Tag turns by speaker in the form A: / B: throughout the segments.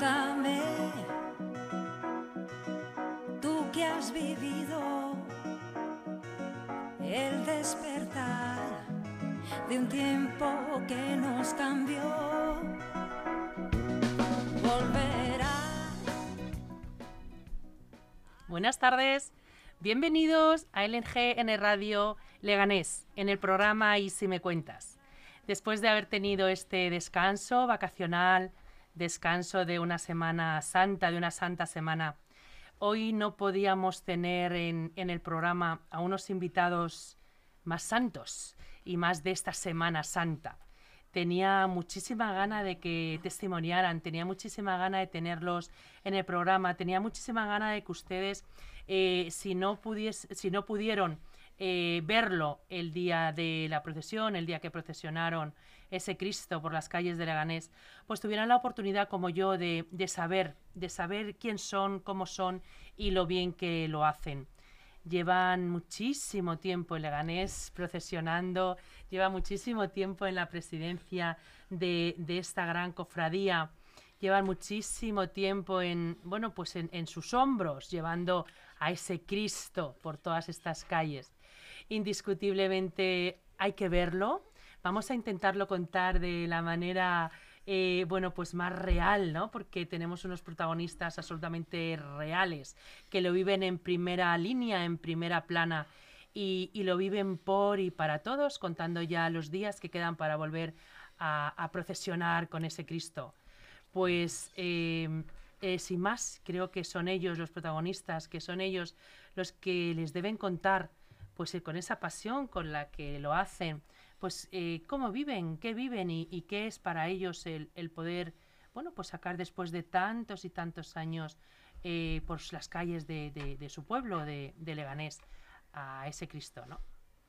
A: Cuéntame, tú que has vivido el despertar de un tiempo que nos cambió. Volverá.
B: Buenas tardes, bienvenidos a LNG en el Radio Leganés, en el programa Y si me cuentas. Después de haber tenido este descanso vacacional, descanso de una semana santa, de una santa semana, hoy no podíamos tener en, el programa a unos invitados más santos y más de esta Semana Santa. Tenía muchísima gana de que testimoniaran, tenía muchísima gana de tenerlos en el programa, tenía muchísima gana de que ustedes, eh, si, no si no pudieron eh, verlo el día de la procesión, el día que procesionaron ese Cristo por las calles de Leganés, pues tuvieran la oportunidad como yo de, de saber, de saber quién son, cómo son y lo bien que lo hacen llevan muchísimo tiempo en Leganés procesionando, lleva muchísimo tiempo en la presidencia de, de esta gran cofradía, llevan muchísimo tiempo en, bueno, pues en, en, sus hombros, llevando a ese Cristo por todas estas calles. Indiscutiblemente hay que verlo. Vamos a intentarlo contar de la manera eh, bueno, pues más real, ¿no? Porque tenemos unos protagonistas absolutamente reales, que lo viven en primera línea, en primera plana, y, lo viven por y para todos, contando ya los días que quedan para volver a, procesionar con ese Cristo. Pues eh, eh, sin más, creo que son ellos los protagonistas, que son ellos los que les deben contar, pues eh, con esa pasión con la que lo hacen, pues eh, cómo viven, qué viven y, y, qué es para ellos el, el, poder, bueno, pues sacar después de tantos y tantos años eh, por las calles de, de, de su pueblo, de, de, Leganés, a ese Cristo, ¿no?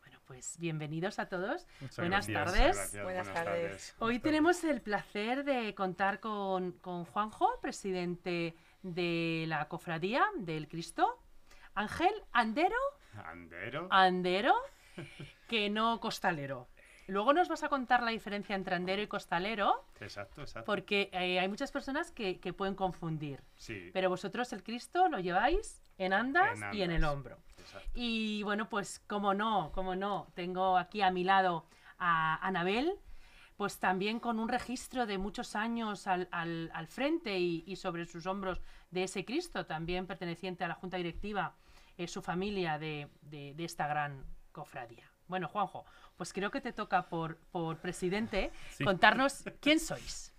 B: Bueno, pues bienvenidos a todos.
C: Muchas
B: Buenas
C: gracias,
B: tardes.
C: gracias,
D: Buenas
C: buenas
D: tardes.
C: tardes.
B: Hoy
C: Buenas
B: tenemos el placer de contar con, con Juanjo, presidente de la cofradía del Cristo, Ángel Andero.
C: Andero.
B: Andero, que no costalero. Luego nos vas a contar la diferencia entre andero y costalero,
C: Exacto, exacto.
B: porque eh, hay muchas personas que, que pueden confundir.
C: Sí.
B: Pero vosotros el Cristo lo lleváis en andas,
C: En
B: y en el hombro.
C: exacto.
B: Y bueno, pues como no, como no, tengo aquí a mi lado a Anabel, pues también con un registro de muchos años al, al, al frente y, y, sobre sus hombros de ese Cristo, también perteneciente a la Junta Directiva, eh, su familia de, de, de esta gran cofradía. Bueno, Juanjo, pues creo que te toca por, por presidente
C: Sí.
B: contarnos quién sois.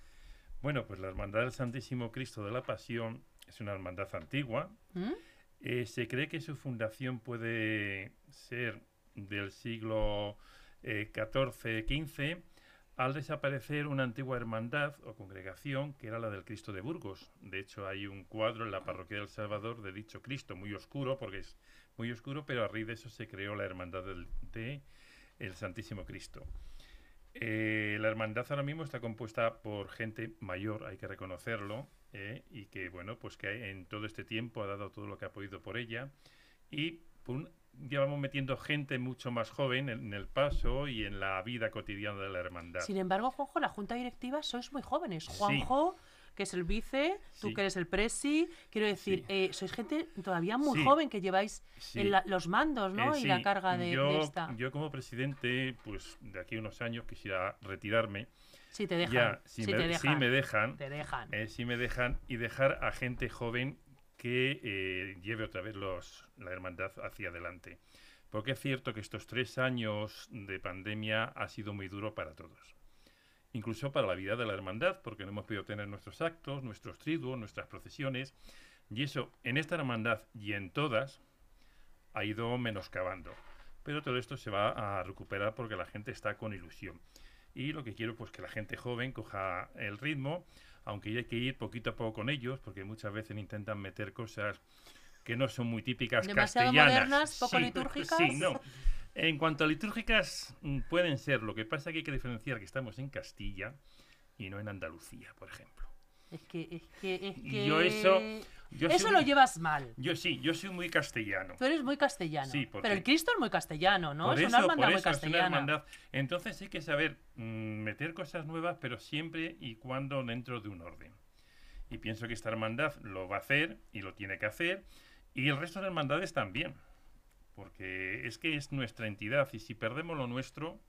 C: Bueno, pues la Hermandad del Santísimo Cristo de la Pasión es una hermandad antigua.
B: ¿Mm?
C: Eh, se cree que su fundación puede ser del siglo eh, XIV-XV al desaparecer una antigua hermandad o congregación que era la del Cristo de Burgos. De hecho, hay un cuadro en la parroquia del Salvador de dicho Cristo, muy oscuro, porque es muy oscuro, pero a raíz de eso se creó la hermandad del, de el Santísimo Cristo. Eh, la hermandad ahora mismo está compuesta por gente mayor, hay que reconocerlo, eh, y que, bueno, pues que en todo este tiempo ha dado todo lo que ha podido por ella. Y un- ya vamos metiendo gente mucho más joven en, en el paso y en la vida cotidiana de la hermandad.
B: Sin embargo, Juanjo, la Junta Directiva sois muy jóvenes.
C: Sí.
B: Que es el vice, tú
C: Sí.
B: que eres el presi, quiero decir,
C: Sí.
B: eh, sois gente todavía muy
C: Sí.
B: joven que lleváis
C: Sí.
B: en la- los mandos, ¿no?
C: Eh,
B: y la carga de,
C: yo,
B: de esta.
C: yo como presidente, pues de aquí a unos años quisiera retirarme.
B: Si te dejan.
C: ya, si,
B: si
C: me,
B: te
C: si
B: dejan.
C: me dejan,
B: Te dejan.
C: eh, si me dejan y dejar a gente joven que lleve otra vez los, la hermandad hacia adelante. Porque es cierto que estos tres años de pandemia ha sido muy duro para todos. Incluso para la vida de la hermandad, porque no hemos podido tener nuestros actos, nuestros triduos, nuestras procesiones. Y eso, en esta hermandad y en todas, ha ido menoscabando. Pero todo esto se va a recuperar porque la gente está con ilusión. Y lo que quiero, pues que la gente joven coja el ritmo, aunque hay que ir poquito a poco con ellos, porque muchas veces intentan meter cosas que no son muy típicas
B: Demasiado
C: castellanas.
B: modernas, poco litúrgicas.
C: Sí, no. En cuanto a litúrgicas, mm, pueden ser. Lo que pasa es que hay que diferenciar que estamos en Castilla y no en Andalucía, por ejemplo.
B: Es que, es que, es que...
C: yo eso- yo
B: eso
C: soy-
B: lo llevas mal.
C: Yo sí, yo soy muy castellano.
B: Tú eres muy castellano.
C: Sí, porque-
B: Pero el Cristo es muy castellano, ¿no?
C: Por
B: es
C: eso,
B: una hermandad
C: por
B: muy
C: eso, es una
B: castellana.
C: hermandad. Entonces hay que saber mm, meter cosas nuevas, pero siempre y cuando dentro de un orden. Y pienso que esta hermandad lo va a hacer y lo tiene que hacer. Y el resto de hermandades también. Porque es que es nuestra entidad y si perdemos lo nuestro,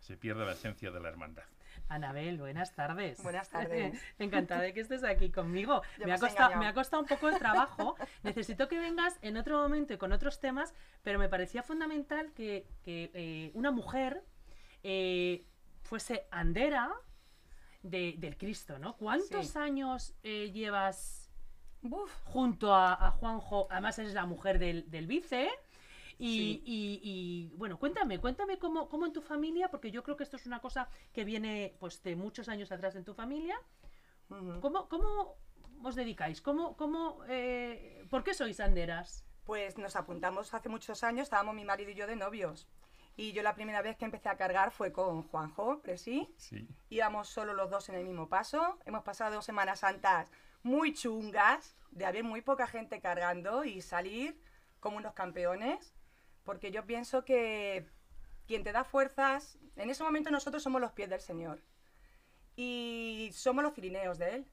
C: se pierde la esencia de la hermandad.
B: Anabel, buenas tardes.
D: Buenas tardes.
B: Encantada de que estés aquí conmigo. Me
D: me
B: ha, costado,
D: engañado.
B: me ha costado un poco el trabajo. Necesito que vengas en otro momento y con otros temas, pero me parecía fundamental que, que, eh, una mujer eh, fuese andera de- del Cristo, ¿no? ¿Cuántos
D: Sí.
B: años eh, llevas junto a, a Juanjo? Además eres la mujer del, del vice. Y,
D: Sí.
B: y- y, bueno, cuéntame, cuéntame cómo, cómo en tu familia, porque yo creo que esto es una cosa que viene pues de muchos años atrás en tu familia.
D: ujú.
B: ¿Cómo, cómo os dedicáis? ¿Cómo, cómo, eh, ¿Por qué sois anderas?
D: Pues nos apuntamos hace muchos años, estábamos mi marido y yo de novios. Y yo la primera vez que empecé a cargar fue con Juanjo, Presi.
C: Sí.
D: Íbamos solo los dos en el mismo paso. Hemos pasado dos Semanas Santas muy chungas, de haber muy poca gente cargando y salir como unos campeones. Porque yo pienso que quien te da fuerzas, en ese momento nosotros somos los pies del Señor. Y somos los cirineos de Él.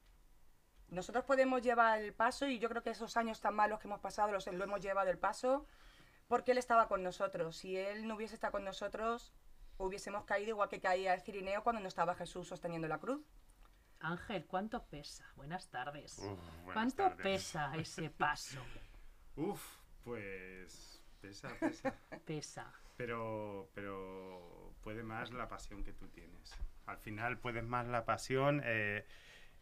D: Nosotros podemos llevar el paso y yo creo que esos años tan malos que hemos pasado los, lo hemos llevado el paso porque Él estaba con nosotros. Si Él no hubiese estado con nosotros, hubiésemos caído igual que caía el cirineo cuando no estaba Jesús sosteniendo la cruz.
B: Ángel, ¿cuánto pesa? Buenas tardes.
E: Uf, buenas
B: ¿Cuánto
E: tardes.
B: pesa ese paso?
E: Uf, pues pesa, pesa.
B: Pesa.
E: pero, pero puede más la pasión que tú tienes. Al final puedes más la pasión, eh,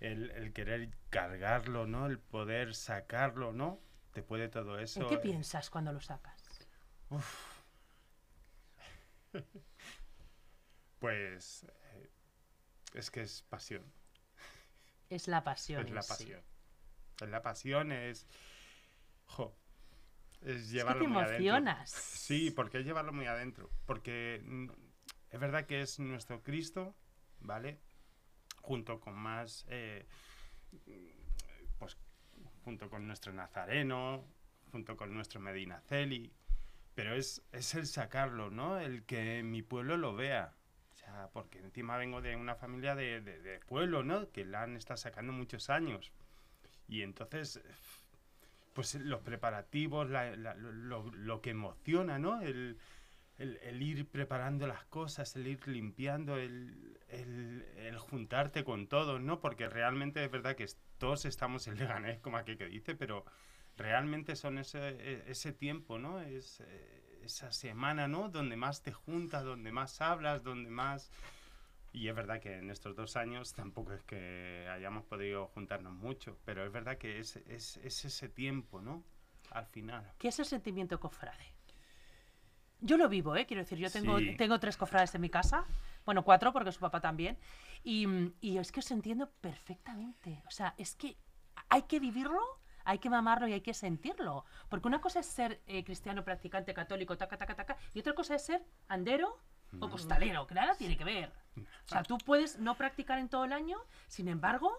E: el, el querer cargarlo, ¿no? El poder sacarlo, ¿no? Te puede todo eso.
B: ¿En qué
E: eh,
B: piensas cuando lo sacas?
E: Pues eh, es que es pasión.
B: Es la pasión.
E: Es la
B: sí.
E: pasión. Es la pasión, es. Jo, es
B: Es que
E: llevarlo
B: te
E: muy adentro.
B: emocionas.
E: Sí, porque es llevarlo muy adentro. Porque mm, es verdad que es nuestro Cristo, ¿vale? Junto con más. eh, pues junto con nuestro Nazareno, junto con nuestro Medina Celi. Pero es, es el sacarlo, ¿no? El que mi pueblo lo vea. O sea, porque encima vengo de una familia de, de- de pueblo, ¿no? Que la han estado sacando muchos años. Y entonces, pues los preparativos, la- lo, que emociona, ¿no? El, el- ir preparando las cosas, el ir limpiando, el, el- juntarte con todos, ¿no? Porque realmente es verdad que todos estamos en Leganés, como aquel que dice, pero realmente son ese, e- ese tiempo, ¿no? Es eh, esa semana, ¿no? Donde más te juntas, donde más hablas, donde más... Y es verdad que en estos dos años tampoco es que hayamos podido juntarnos mucho, pero es verdad que es, es, es ese tiempo, ¿no? Al final.
B: ¿Qué es el sentimiento cofrade? Yo lo vivo, ¿eh? Quiero decir, yo tengo,
C: Sí.
B: tengo tres cofrades en mi casa. Bueno, cuatro, porque su papá también. Y, mm, y es que os entiendo perfectamente. O sea, es que hay que vivirlo, hay que mamarlo y hay que sentirlo. Porque una cosa es ser eh, cristiano, practicante, católico, taca, taca, taca. Y otra cosa es ser andero o costalero, que nada tiene que ver. O sea, tú puedes no practicar en todo el año, sin embargo,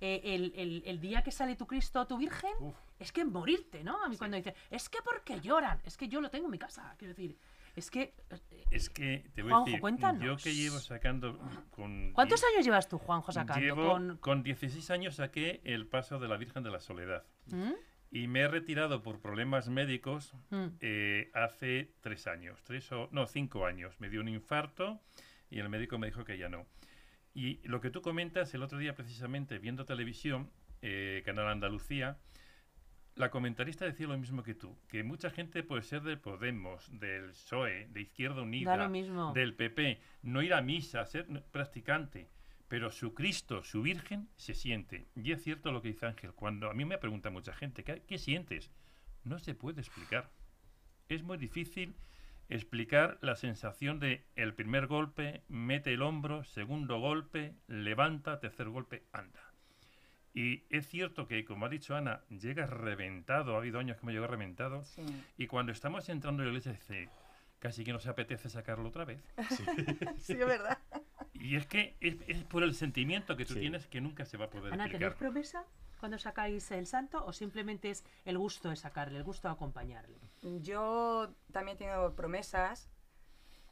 B: eh, el, el- el día que sale tu Cristo o tu Virgen,
E: Uf.
B: es que morirte, ¿no? A mí cuando dicen, es que porque lloran, es que yo lo tengo en mi casa, quiero decir, es que... eh,
C: Es que te voy
B: Juanjo,
C: a decir,
B: cuéntanos.
C: yo que llevo sacando con...
B: ¿Cuántos años llevas tú, Juanjo, sacando?
C: Llevo,
B: Con...
C: con 16 años saqué el paso de la Virgen de la Soledad.
B: ¿Mm?
C: Y me he retirado por problemas médicos
B: Mm.
C: eh, hace tres años, tres o no, cinco años. Me dio un infarto y el médico me dijo que ya no. Y lo que tú comentas el otro día precisamente viendo televisión, eh, Canal Andalucía, la comentarista decía lo mismo que tú, que mucha gente puede ser de Podemos, del PSOE, de Izquierda Unida,
B: mismo.
C: del PP, no ir a misa, ser practicante, pero su Cristo, su Virgen, se siente. Y es cierto lo que dice Ángel, cuando a mí me pregunta mucha gente, ¿qué, qué sientes? No se puede explicar. Es muy difícil explicar la sensación de el primer golpe, mete el hombro, segundo golpe, levanta, tercer golpe, anda. Y es cierto que, como ha dicho Ana, llegas reventado, ha habido años que me llegado reventado,
D: Sí.
C: y cuando estamos entrando en la iglesia dice, casi que nos apetece sacarlo otra vez.
D: Sí, es verdad.
C: Y es que es, es por el sentimiento que tú
E: Sí.
C: tienes que nunca se va a poder
B: Ana, ¿tenéis
C: explicar.
B: promesa cuando sacáis el santo o simplemente es el gusto de sacarle, el gusto de acompañarle?
D: Yo también tengo promesas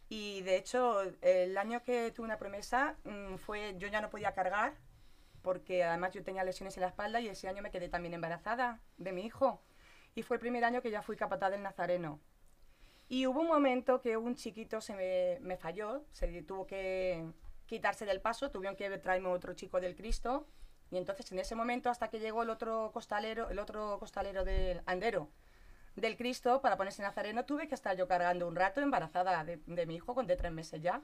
D: y de hecho el año que tuve una promesa mm, fue yo ya no podía cargar porque además yo tenía lesiones en la espalda y ese año me quedé también embarazada de mi hijo. Y fue el primer año que ya fui capataz del Nazareno. Y hubo un momento que un chiquito se me, me falló, se tuvo que quitarse del paso, tuvieron que traerme otro chico del Cristo. Y entonces en ese momento, hasta que llegó el otro costalero, el otro costalero del andero del Cristo para ponerse Nazareno, tuve que estar yo cargando un rato embarazada de, de mi hijo con de tres meses ya.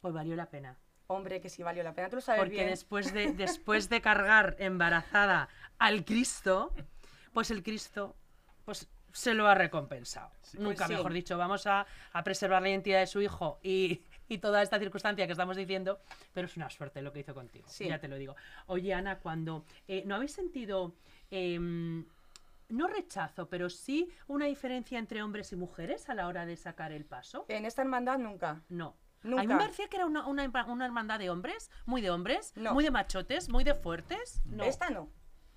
B: Pues valió la pena.
D: Hombre, que sí valió la pena, tú lo sabes
B: Porque
D: bien.
B: después de, después de cargar embarazada al Cristo, pues el Cristo pues se lo ha recompensado. Nunca
D: Pues sí.
B: mejor dicho, vamos a, a preservar la identidad de su hijo y, y toda esta circunstancia que estamos diciendo, pero es una suerte lo que hizo contigo,
D: Sí.
B: ya te lo digo. Oye, Ana, cuando eh, no habéis sentido, em, no rechazo, pero sí una diferencia entre hombres y mujeres a la hora de sacar el paso,
D: En esta hermandad nunca.
B: no.
D: Nunca.
B: A mí me parecía que era una, una, una hermandad de hombres, muy de hombres,
D: No.
B: muy de machotes, muy de fuertes. No.
D: Esta no.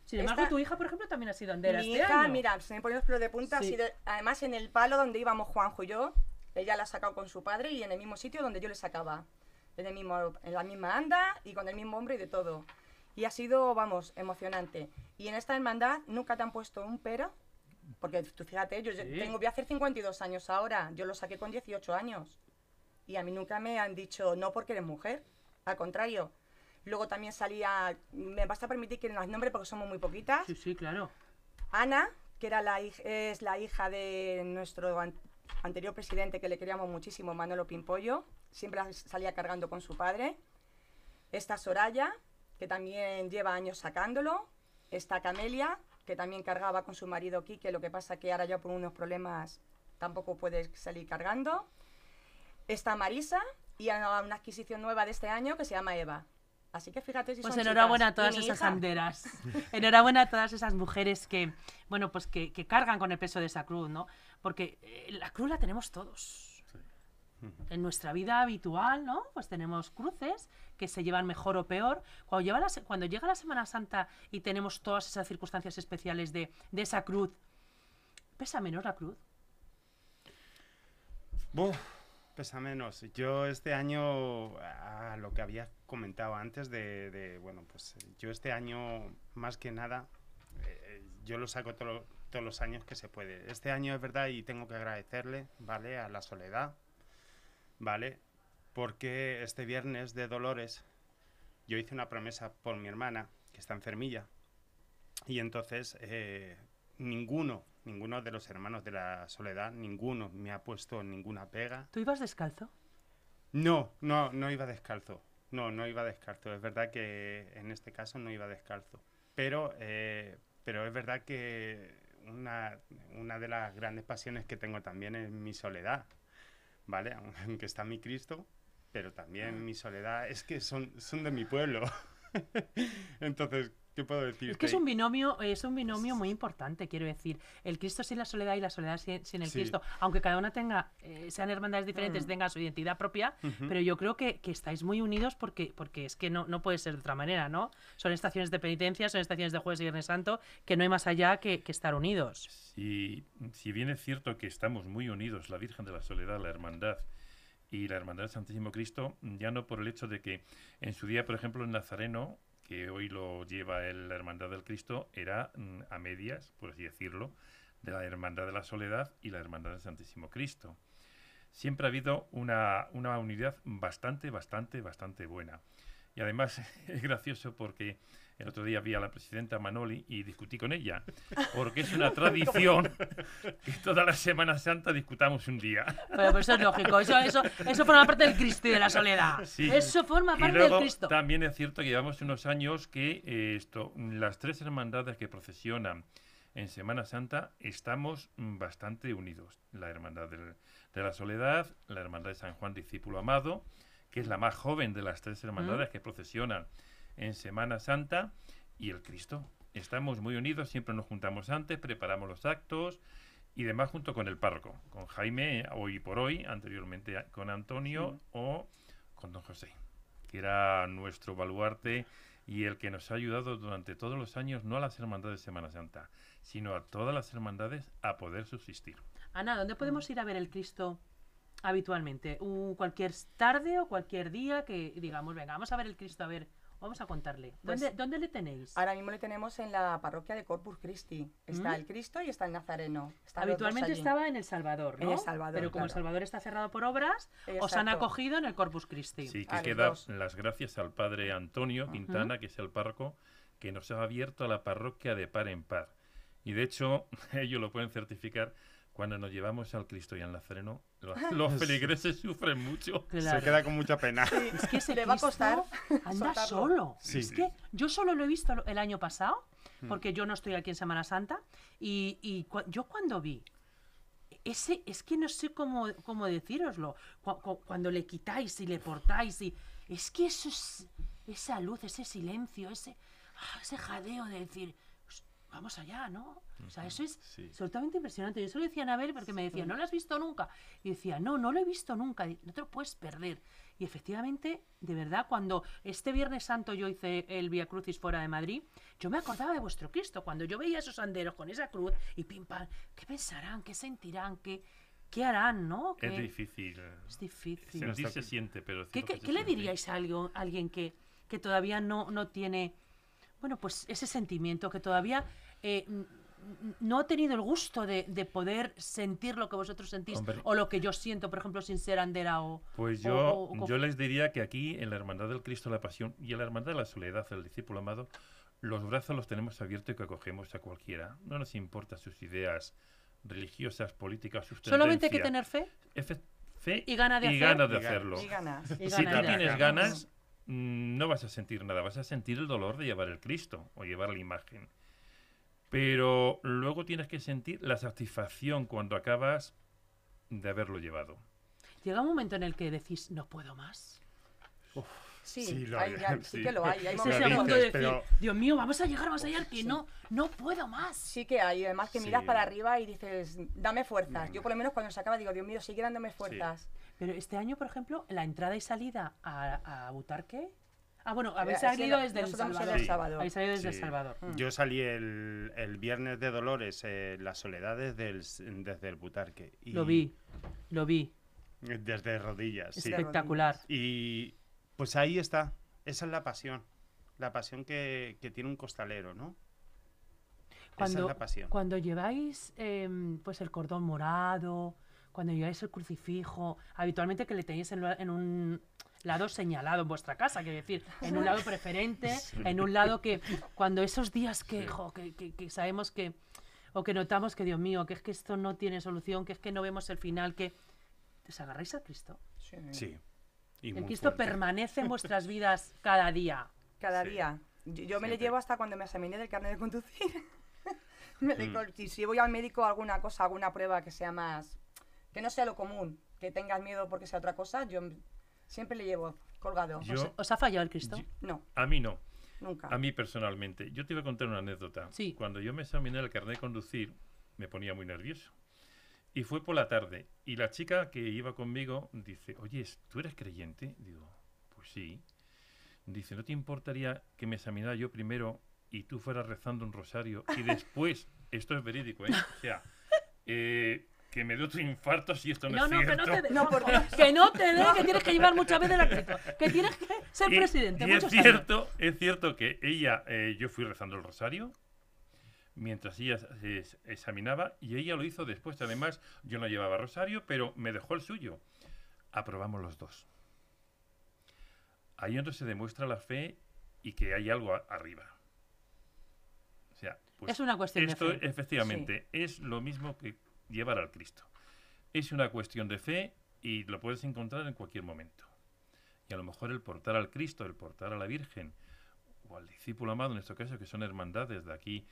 B: Sin embargo,
D: esta-
B: tu hija, por ejemplo, también ha sido andera
D: Mi
B: este
D: hija,
B: año.
D: mira, se me ponen los pelos de punta. ha
B: Sí.
D: sido- además, en el palo donde íbamos Juanjo y yo, ella la ha sacado con su padre y en el mismo sitio donde yo le sacaba. En, el mismo, en la misma anda y con el mismo hombre y de todo. Y ha sido, vamos, emocionante. Y en esta hermandad nunca te han puesto un pero. Porque tú fíjate, yo
B: Sí.
D: tengo, voy a hacer 52 años ahora. Yo lo saqué con 18 años. Y a mí nunca me han dicho no porque eres mujer. Al contrario. Luego también salía, me vas a permitir que las nombre porque somos muy poquitas.
B: Sí, sí, claro.
D: Ana, que era la, es la hija de nuestro anterior presidente que le queríamos muchísimo, Manolo Pimpollo, siempre salía cargando con su padre. Está Soraya, que también lleva años sacándolo. Está Camelia, que también cargaba con su marido Quique, lo que pasa que ahora ya por unos problemas tampoco puede salir cargando. Está Marisa y una adquisición nueva de este año que se llama Eva. Así que fíjate si
B: Pues
D: son
B: enhorabuena a todas esas
D: hija,
B: banderas. enhorabuena a todas esas mujeres que, bueno, pues que, que cargan con el peso de esa cruz, ¿no? Porque eh, la cruz la tenemos todos. En nuestra vida habitual, ¿no? Pues tenemos cruces que se llevan mejor o peor. Cuando, lleva la se- cuando llega la Semana Santa y tenemos todas esas circunstancias especiales de, de esa cruz, ¿pesa menos la cruz?
E: Buf, pesa menos. Yo este año, a lo que había comentado antes de, bueno, pues yo este año, más que nada, eh, yo lo saco todos los años que se puede. Este año es verdad y tengo que agradecerle, ¿vale? A la soledad, ¿vale? Porque este viernes de Dolores yo hice una promesa por mi hermana, que está enfermilla, y entonces eh, ninguno, ninguno de los hermanos de la soledad, ninguno me ha puesto ninguna pega.
B: ¿Tú ibas descalzo?
E: No, no, no iba descalzo. No, no iba descalzo. Es verdad que en este caso no iba descalzo. Pero, eh, pero es verdad que una, una de las grandes pasiones que tengo también es mi soledad. ¿Vale? Aunque está mi Cristo, pero también mi soledad es que son, son de mi pueblo. Entonces, ¿qué puedo decir?
B: Es que es un binomio, es un binomio muy importante, quiero decir. El Cristo sin la soledad y la soledad sin, sin el
E: Sí.
B: Cristo. Aunque cada una tenga, eh, sean hermandades diferentes,
D: Mm.
B: tenga su identidad propia, pero yo creo que, que estáis muy unidos porque, porque es que no, no puede ser de otra manera, ¿no? Son estaciones de penitencia, son estaciones de Jueves y Viernes Santo, que no hay más allá que, que estar unidos.
C: Si, si bien es cierto que estamos muy unidos, la Virgen de la Soledad, la Hermandad y la Hermandad del Santísimo Cristo, ya no por el hecho de que en su día, por ejemplo, el Nazareno, que hoy lo lleva el- la Hermandad del Cristo, era mm, a medias, por así decirlo, de la Hermandad de la Soledad y la Hermandad del Santísimo Cristo. Siempre ha habido una, una unidad bastante, bastante, bastante buena. Y además es gracioso porque el otro día vi a la presidenta Manoli y discutí con ella, porque es una tradición que toda la Semana Santa discutamos un día.
B: Pero, pero eso es lógico, eso, eso, eso forma parte del Cristo y de la soledad.
C: Sí.
B: Eso forma
C: Y
B: parte
C: luego
B: del Cristo.
C: también es cierto que llevamos unos años que eh, esto, las tres hermandades que procesionan en Semana Santa estamos mm, bastante unidos. La Hermandad del- de la Soledad, la Hermandad de San Juan Discípulo Amado, que es la más joven de las tres hermandades que procesionan en Semana Santa, y el Cristo. Estamos muy unidos, siempre nos juntamos antes, preparamos los actos y demás junto con el párroco, con Jaime hoy por hoy, anteriormente con Antonio o con don José, que era nuestro baluarte y el que nos ha ayudado durante todos los años, no a las hermandades de Semana Santa, sino a todas las hermandades a poder subsistir.
B: Ana, ¿dónde podemos ir a ver el Cristo habitualmente? Un- ¿Cualquier tarde o cualquier día que digamos, venga, vamos a ver el Cristo a ver Vamos a contarle. ¿Dónde,
D: Pues-
B: dónde le tenéis?
D: Ahora mismo le tenemos en la parroquia de Corpus Christi. Está
B: ¿Mm?
D: el Cristo y está el Nazareno. Están
B: Habitualmente estaba en El Salvador,
D: En. El Salvador,
B: Pero como El. Salvador está cerrado por obras, os han acogido en el Corpus Christi.
C: Sí, que
D: los
C: queda
D: dos.
C: las gracias al padre Antonio Quintana, que es el párroco, que nos ha abierto a la parroquia de par en par. Y de hecho, ellos lo pueden certificar, cuando nos llevamos al Cristo y al Nazareno, los, los feligreses sufren mucho.
B: Claro.
E: Se queda con mucha pena.
B: Es que ese
D: Le va a costar
B: anda
D: soltarlo.
B: solo.
E: Sí.
B: Es que yo solo lo he visto el año pasado,
E: Hmm.
B: porque yo no estoy aquí en Semana Santa, y, y cua- yo cuando vi ese, es que no sé cómo, cómo decíroslo, Cu- cu- cuando le quitáis y le portáis, y es que eso es, esa luz, ese silencio, ese, ah, ese jadeo de decir, "Pues, vamos allá, ¿no? O sea, eso es
C: Sí.
B: absolutamente impresionante. Yo se lo decía a Anabel porque me decía, ¿no lo has visto nunca? Y decía, no, no lo he visto nunca, no te lo puedes perder. Y efectivamente, de verdad, cuando este Viernes Santo yo hice el Via Crucis fuera de Madrid, yo me acordaba de vuestro Cristo. Cuando yo veía esos anderos con esa cruz y pim pam, ¿qué pensarán? ¿Qué sentirán? ¿Qué, qué harán? ¿no?
C: Es
B: ¿Qué-
C: difícil.
B: es difícil.
C: Sentir se siente, pero...
B: ¿Qué,
C: decirlo
B: qué-
C: que se
B: qué le
C: siente.
B: diríais a algo- a alguien que, que todavía no, no tiene, bueno, pues ese sentimiento, que todavía eh, no ha tenido el gusto de, de poder sentir lo que vosotros sentís
C: Hombre.
B: o lo que yo siento, por ejemplo, sin ser andera o...
C: Pues yo,
B: o- o-
C: yo les diría que aquí, en la Hermandad del Cristo de la Pasión y en la Hermandad de la Soledad, el discípulo amado, los brazos los tenemos abiertos y que acogemos a cualquiera. No nos importa sus ideas religiosas, políticas, sus
B: Solamente hay que tener fe.
C: Efe- fe
B: y ganas de
C: y
B: hacer.
C: ganas de
E: Y
C: hacerlo.
D: Y ganas.
B: Y
C: Si tú tienes ganas, no vas a sentir nada, vas a sentir el dolor de llevar el Cristo o llevar la imagen. Pero luego tienes que sentir la satisfacción cuando acabas de haberlo llevado.
B: Llega un momento en el que decís, no puedo más.
D: Sí,
E: Sí, lo
D: hay-
E: hay.
D: sí
C: Sí.
D: que lo hay. hay momentos-
B: segundo de
E: dices,
B: decir,
E: pero-
B: Dios mío, vamos a llegar, vamos a llegar, que no, no puedo más.
D: Sí que hay, además que
E: Sí.
D: miras para arriba y dices, dame fuerzas. Yo por lo menos cuando se acaba digo, Dios mío, sigue dándome fuerzas.
B: Pero este año, por ejemplo, la entrada y salida a, a Butarque. Ah, bueno, habéis
D: sí,
B: salido desde El Salvador. Habéis salido desde El. Salvador.
D: Mm.
E: Yo salí el, el viernes de Dolores, eh, la soledad desde el, s- desde el Butarque. Y
B: Lo vi, lo vi.
E: Desde rodillas, sí.
B: Espectacular.
E: Y pues ahí está. Esa es la pasión. La pasión que, que tiene un costalero, ¿no? Esa
B: Cuando,
E: es la pasión.
B: cuando lleváis em, pues el cordón morado, cuando lleváis el crucifijo, habitualmente que le tenéis en, lo- en un lado señalado en vuestra casa, quiero decir, en un lado preferente, en un lado que cuando esos días que, jo, que, que- que sabemos que, o que notamos que, Dios mío, que es que esto no tiene solución, que es que no vemos el final, que os agarráis a Cristo.
D: Sí.
E: Sí. Y
B: El Cristo
E: fuerte.
B: permanece en vuestras vidas cada día.
D: Cada
C: Sí.
D: día. Yo, yo me le llevo hasta cuando me examiné del carnet de conducir. Me
C: Mm.
D: si voy al médico alguna cosa, alguna prueba que sea más... que no sea lo común, que tengas miedo porque sea otra cosa, yo siempre le llevo colgado.
C: Yo-
B: ¿Os, os ha fallado el Cristo?
C: Yo-
D: No,
C: A mí no.
D: nunca.
C: A mí personalmente. Yo te iba a contar una anécdota.
B: Sí.
C: Cuando yo me examiné el carnet de conducir, me ponía muy nervioso. Y fue por la tarde. Y la chica que iba conmigo dice, oye, ¿tú eres creyente? Digo, pues sí. Dice, ¿no te importaría que me examinara yo primero y tú fueras rezando un rosario y después, esto es verídico, ¿eh? O sea, eh, que me dé otro infarto si esto no,
B: No,
C: es
B: no, que
C: cierto.
B: no te dé,
D: No, por
B: que-
D: Dios.
B: que no te dé, que tienes que llevar muchas veces la Cristo, que tienes que ser
C: Y-
B: presidente.
C: Y, es
B: años.
C: cierto, es cierto que ella, eh, yo fui rezando el rosario mientras ella se examinaba y ella lo hizo después. Además, yo no llevaba rosario, pero me dejó el suyo. Aprobamos los dos. Ahí donde se demuestra la fe y que hay algo a- arriba. O sea, pues
B: Es una cuestión de
C: esto
B: fe.
C: efectivamente es lo mismo que llevar al Cristo. Es una cuestión de fe y lo puedes encontrar en cualquier momento. Y a lo mejor el portar al Cristo, el portar a la Virgen o al discípulo amado, en este caso, que son hermandades de aquí,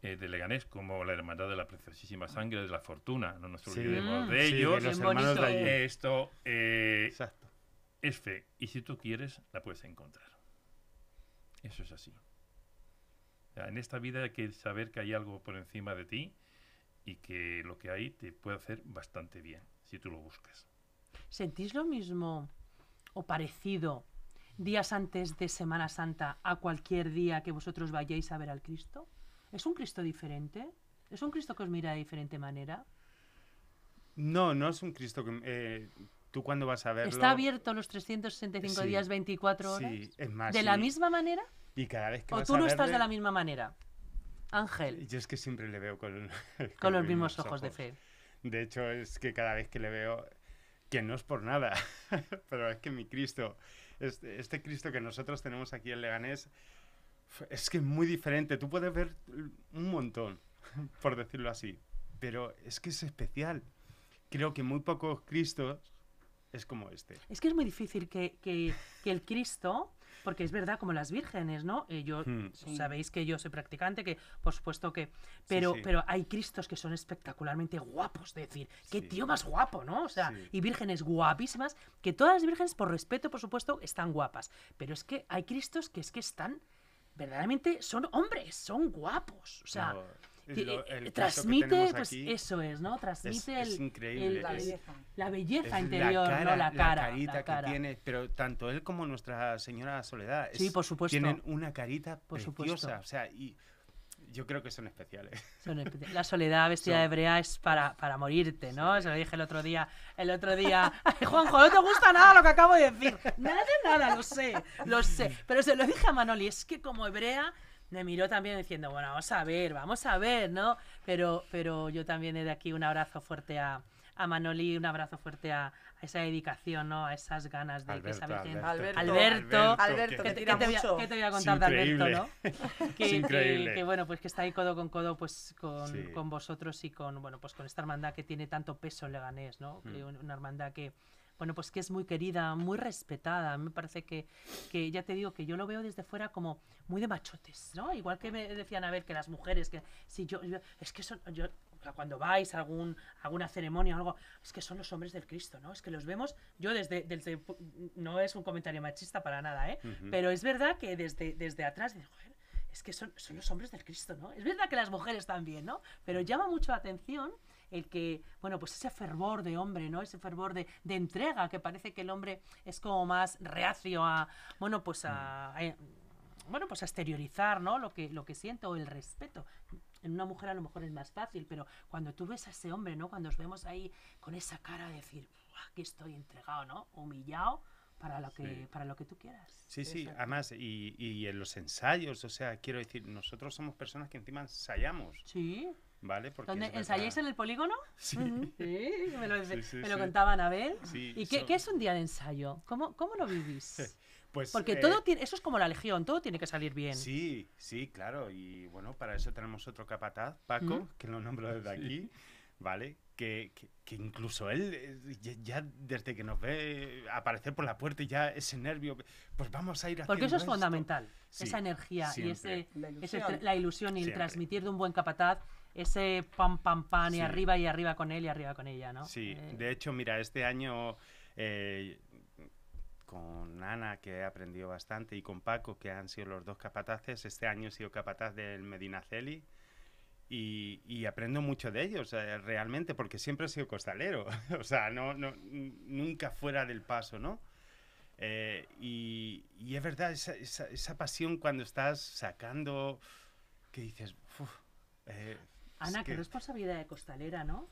C: eh, de Leganés, como la Hermandad de la Preciosísima Sangre de la Fortuna, no nos olvidemos
B: Mm.
C: de
E: Sí, de
C: ellos.
E: los hermanos de allí.
C: Esto eh,
E: Exacto.
C: es fe. Y si tú quieres, la puedes encontrar. Eso es así. O sea, en esta vida hay que saber que hay algo por encima de ti y que lo que hay te puede hacer bastante bien, si tú lo buscas.
B: ¿Sentís lo mismo o parecido días antes de Semana Santa a cualquier día que vosotros vayáis a ver al Cristo? ¿Es un Cristo diferente? ¿Es un Cristo que os mira de diferente manera?
E: No, no es un Cristo que... eh, tú cuando vas a verlo...
B: ¿Está abierto los 365
E: Sí.
B: días, 24 horas?
E: Sí, es más.
B: ¿De la misma manera?
E: Y cada vez que
B: ¿O
E: vas
B: tú
E: a
B: no estás de la misma manera? Ángel,
E: Yo es que siempre le veo con,
B: con los mismos ojos de fe.
E: De hecho, es que cada vez que le veo, que no es por nada, pero es que mi Cristo, este, este Cristo que nosotros tenemos aquí en Leganés, es que es muy diferente. Tú puedes ver un montón, por decirlo así, pero es que es especial. Creo que muy pocos Cristos es como este.
B: Es que es muy difícil que, que- que el Cristo, porque es verdad, como las vírgenes, ¿no? Eh, yo,
E: Hmm.
D: Sí.
B: sabéis que yo soy practicante, que por supuesto que... Pero,
E: sí.
B: pero hay Cristos que son espectacularmente guapos, de decir, qué
E: Sí.
B: tío más guapo, ¿no? O sea,
E: Sí.
B: y vírgenes guapísimas, que todas las vírgenes, por respeto, por supuesto, están guapas. Pero es que hay Cristos que es que están, verdaderamente, son hombres, son guapos. O sea...
E: No, lo-
B: eh,
E: el
B: transmite, pues
E: aquí
B: eso es, ¿no? Transmite
E: es
B: el,
E: increíble,
B: el-
D: La belleza.
B: la belleza
E: es
B: interior,
E: la cara,
B: no la cara.
E: carita
B: la cara.
E: que tiene, pero tanto él como Nuestra Señora Soledad.
B: Sí,
E: es-
B: por supuesto.
E: Tienen una carita
B: Por
E: preciosa,
B: supuesto.
E: o sea, y yo creo que son especiales.
B: Son La soledad vestida
E: Son-
B: de hebrea es para, para morirte, ¿no? Se lo dije el otro día. El otro día. Ay, Juanjo, no te gusta nada lo que acabo de decir. Nada de nada, lo sé, lo sé. Pero se lo dije a Manoli, es que como hebrea me miró también diciendo, bueno, vamos a ver, vamos a ver, ¿no? Pero, pero yo también he de aquí un abrazo fuerte a, a Manoli, un abrazo fuerte a, a esa dedicación, ¿no? A esas ganas de que esa Virgen-
D: Alberto.
B: Alberto.
D: Alberto,
B: ¿Qué
D: que
B: te,
D: tira
B: qué te voy a,
D: mucho.
B: qué te voy a contar de Alberto, no? Que,
E: Es
B: que-
E: increíble.
B: que, bueno, pues que está ahí codo con codo pues con,
E: Sí.
B: con vosotros y con bueno, pues con esta hermandad que tiene tanto peso en Leganés, ¿no?
E: Mm.
B: un- una hermandad que bueno, pues que es muy querida, muy respetada. Me parece que, que ya te digo que yo lo veo desde fuera como muy de machotes, ¿no? Igual que me decían a ver que las mujeres que si yo, yo- es que son yo cuando vais a algún alguna ceremonia o algo, es que son los hombres del Cristo, ¿no? Es que los vemos yo desde desde no es un comentario machista para nada, ¿eh? Pero es verdad que desde desde atrás digo, "Joder, es que son, son los hombres del Cristo, ¿no? Es verdad que las mujeres también, ¿no? Pero llama mucho la atención el que, bueno, pues ese fervor de hombre, ¿no? Ese fervor de, de entrega, que parece que el hombre es como más reacio a, bueno, pues a, a- bueno, pues a exteriorizar, ¿no? Lo que, lo que siente o el respeto. En una mujer a lo mejor es más fácil, pero cuando tú ves a ese hombre, ¿no? Cuando os vemos ahí con esa cara de decir, "Buah, aquí estoy entregado, ¿no? Humillado para lo que,
E: Sí.
B: para lo que tú quieras.
E: Sí, sí, además, y, y en los ensayos, o sea, quiero decir, nosotros somos personas que encima ensayamos,
B: Sí.
E: ¿Vale? Porque
B: ¿Dónde ensayáis en el polígono?
E: Sí.
B: Sí, me lo,
E: Sí, sí,
B: me lo
E: sí.
B: contaba Anabel.
E: Sí,
B: ¿Y qué,
E: so-
B: qué es un día de ensayo? ¿Cómo, cómo lo vivís?
E: Pues,
B: Porque
E: eh,
B: todo tiene, eso es como la legión, todo tiene que salir bien.
E: Sí, sí, claro, y bueno, para eso tenemos otro capataz, Paco,
B: Ujú.
E: que lo nombro desde aquí, ¿vale? Que, que- que incluso él, eh, ya, ya desde que nos ve aparecer por la puerta y ya ese nervio, pues vamos a ir
B: Porque eso es
E: esto.
B: fundamental,
E: Sí,
B: esa energía y
E: siempre.
B: ese,
D: La
B: ese
D: ilusión.
B: tra- la ilusión y el
E: Siempre.
B: transmitir de un buen capataz, ese pam, pam, pam, y
E: Sí.
B: arriba y arriba con él y arriba con ella, ¿no?
E: Sí,
B: Eh,
E: de hecho, mira, este año eh, con Ana, que he aprendido bastante, y con Paco, que han sido los dos capataces, este año he sido capataz del Medinaceli. Y, y aprendo mucho de ellos, eh, realmente, porque siempre he sido costalero, o sea, no, no, nunca fuera del paso, ¿no? Eh, y, y es verdad, esa, esa, esa pasión cuando estás sacando, que dices, "Uf, eh,
B: Ana,
E: es
B: qué
E: que-
B: responsabilidad de costalera, ¿no?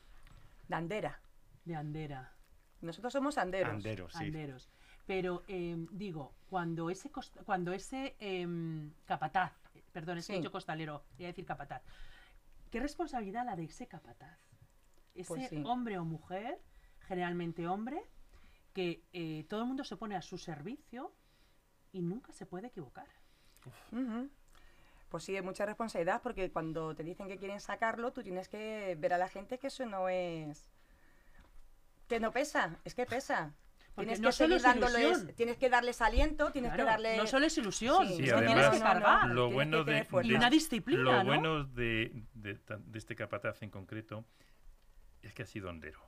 D: Dandera.
B: De andera.
D: Nosotros somos anderos.
E: Anderos, sí.
B: Anderos. Pero em, digo, cuando ese costa- cuando ese em, capataz, perdón, es que he
D: Sí.
B: dicho costalero, voy a decir capataz. ¿Qué responsabilidad la de ese capataz? Ese
D: Pues sí.
B: hombre o mujer, generalmente hombre, que eh, todo el mundo se pone a su servicio y nunca se puede equivocar.
D: Pues sí, es mucha responsabilidad porque cuando te dicen que quieren sacarlo, tú tienes que ver a la gente que eso no es... Que no pesa, es que pesa.
B: Porque
D: Tienes
B: no
D: que
B: solo
D: seguir
B: es
D: dándoles,
B: ilusión.
D: tienes que darles aliento, tienes
B: Claro,
D: que darles...
B: No solo es ilusión,
D: Sí,
B: es
C: Sí, además-
B: tienes que cargar.
C: lo bueno de.
B: Y una disciplina,
C: lo
B: ¿no?
C: bueno de, de de este capataz en concreto es que ha sido hondero.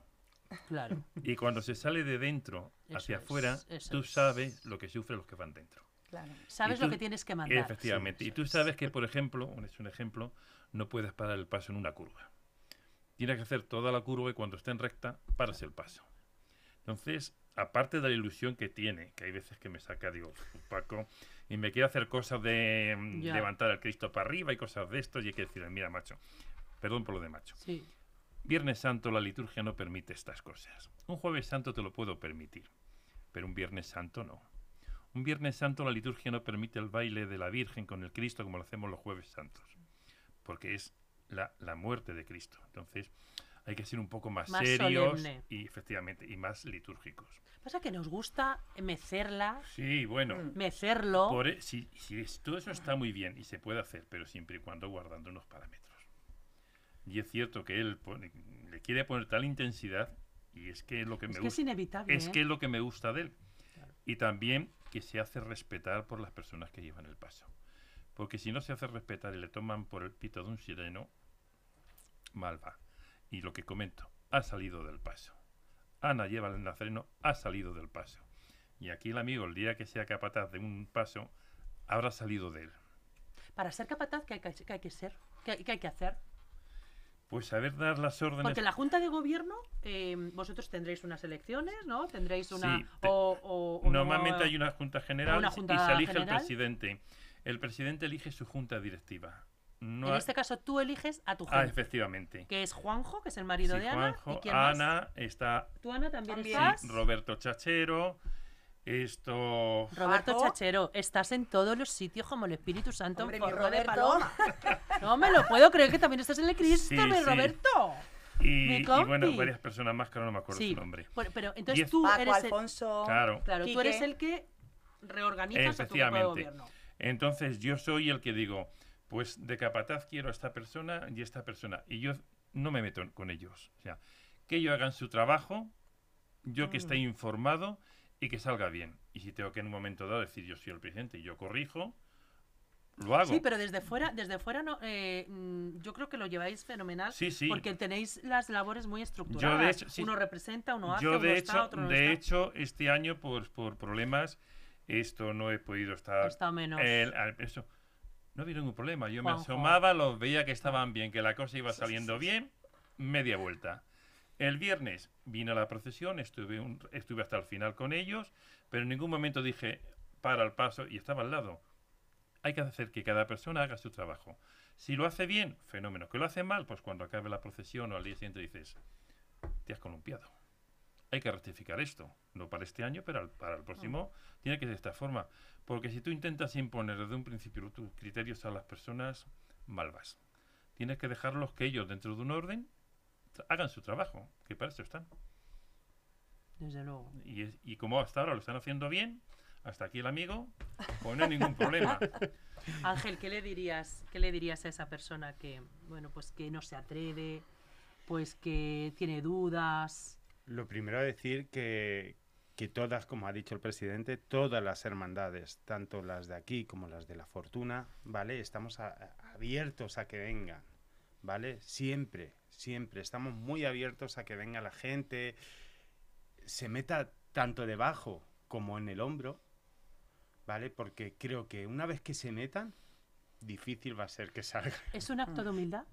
B: Claro.
C: Y cuando se sale de dentro hacia
B: es,
C: afuera, tú
B: es.
C: sabes lo que sufren los que van dentro.
D: Claro.
B: Sabes
C: tú-
B: lo que tienes que mandar.
C: Efectivamente.
B: Sí,
C: y tú sabes
B: es.
C: que, por ejemplo, un- es un ejemplo, no puedes parar el paso en una curva. Tienes que hacer toda la curva y cuando esté en recta, paras el paso. Entonces, aparte de la ilusión que tiene, que hay veces que me saca, digo, Paco, y me quiere hacer cosas de mm,
B: Ya.
C: levantar al Cristo para arriba y cosas de esto, y hay que decirle, mira, macho, perdón por lo de macho,
B: Sí.
C: Viernes Santo la liturgia no permite estas cosas. Un jueves santo te lo puedo permitir, pero un Viernes Santo no. Un Viernes Santo la liturgia no permite el baile de la Virgen con el Cristo como lo hacemos los jueves santos, porque es la, la muerte de Cristo. Entonces hay que ser un poco más,
B: Más
C: serios
B: solemne.
C: y efectivamente y más litúrgicos.
B: Pasa que nos gusta mecerla,
C: Sí, bueno.
D: Mm.
B: mecerlo.
C: Por e- si, si es- todo eso está muy bien y se puede hacer, pero siempre y cuando guardando unos parámetros. Y es cierto que él pone- le quiere poner tal intensidad y es que es lo que
B: es
C: me
B: que es
C: gusta.
B: inevitable.
C: Es
B: ¿eh?
C: que es lo que me gusta de él. Y también que se hace respetar por las personas que llevan el paso. Porque si no se hace respetar y le toman por el pito de un sireno, mal va. Y lo que comento, ha salido del paso. Ana lleva el nazareno, ha salido del paso. Y aquí el amigo, el día que sea capataz de un paso, habrá salido de él.
B: Para ser capataz, ¿qué hay que, qué hay que ser? ¿Qué, qué hay que hacer?
C: Pues saber dar las órdenes.
B: Porque la Junta de Gobierno, eh, vosotros tendréis unas elecciones, ¿no? Tendréis una...
C: Sí, te-
B: o, o- o
C: Normalmente
B: no-
C: hay una junta general
B: una
C: y se elige
B: general.
C: el presidente. El presidente elige su junta directiva. No
B: En este caso tú eliges a tu
C: Ah, efectivamente.
B: que es Juanjo, que es el marido
C: Sí,
B: de Ana.
C: Juanjo,
B: ¿Y quién más?
C: Ana, está
B: ¿Tú, Ana, también,
D: También.
B: estás?
C: sí, Roberto Chachero, esto...
B: Roberto
D: Paco.
B: Chachero, estás en todos los sitios como el Espíritu Santo
D: Hombre,
B: en forma de paloma. No me lo puedo creer que también estás en el Cristo,
C: Sí,
B: mi
C: sí.
B: Roberto.
C: Y, bueno, varias personas más que ahora no me acuerdo
B: Sí,
C: su nombre.
B: Bueno, pero entonces tú
D: Paco,
B: eres el,
D: Alfonso.
C: Claro.
B: claro, tú eres el que reorganizas a tu grupo de gobierno.
C: Entonces yo soy el que digo, pues de capataz quiero a esta persona y esta persona. Y yo no me meto con ellos. O sea, que ellos hagan su trabajo, yo que esté
B: Mm.
C: informado y que salga bien. Y si tengo que en un momento dado decir yo soy el presidente y yo corrijo, lo hago.
B: Sí, pero desde fuera, desde fuera no, eh, mm, yo creo que lo lleváis fenomenal.
C: Sí, sí.
B: Porque tenéis las labores muy estructuradas.
C: Yo, de hecho, sí.
B: Uno representa, uno hace,
C: Yo
B: uno
C: de
B: está,
C: hecho,
B: otro no
C: de
B: está.
C: hecho, este año por, por problemas, esto no he podido estar.
B: estado menos.
C: el- al- eso, no había ningún problema. Yo me
B: Juanjo.
C: asomaba, los veía que estaban bien, que la cosa iba saliendo bien, media vuelta. El viernes vine a la procesión, estuve, un- estuve hasta el final con ellos, pero en ningún momento dije para el paso y estaba al lado. Hay que hacer que cada persona haga su trabajo. Si lo hace bien, fenómeno. Que lo hace mal, pues cuando acabe la procesión o al día siguiente dices, te has columpiado. Hay que rectificar esto. No para este año, pero al- para el próximo tiene que ser de esta forma. Porque si tú intentas imponer desde un principio tus criterios a las personas, mal vas. Tienes que dejarlos que ellos, dentro de un orden, hagan su trabajo, que para eso están.
B: Desde luego.
C: Y, es- y como hasta ahora lo están haciendo bien, hasta aquí el amigo, pues no hay ningún problema.
B: Ángel, ¿qué le dirías, qué le dirías a esa persona que, bueno, pues que no se atreve, pues que tiene dudas?
E: Lo primero a decir que, que todas, como ha dicho el presidente, todas las hermandades, tanto las de aquí como las de la Fortuna, ¿vale? Estamos a- a- abiertos a que vengan, ¿vale? Siempre, siempre. Estamos muy abiertos a que venga la gente, se meta tanto debajo como en el hombro, ¿vale? Porque creo que una vez que se metan, difícil va a ser que salgan.
B: ¿Es un acto de humildad?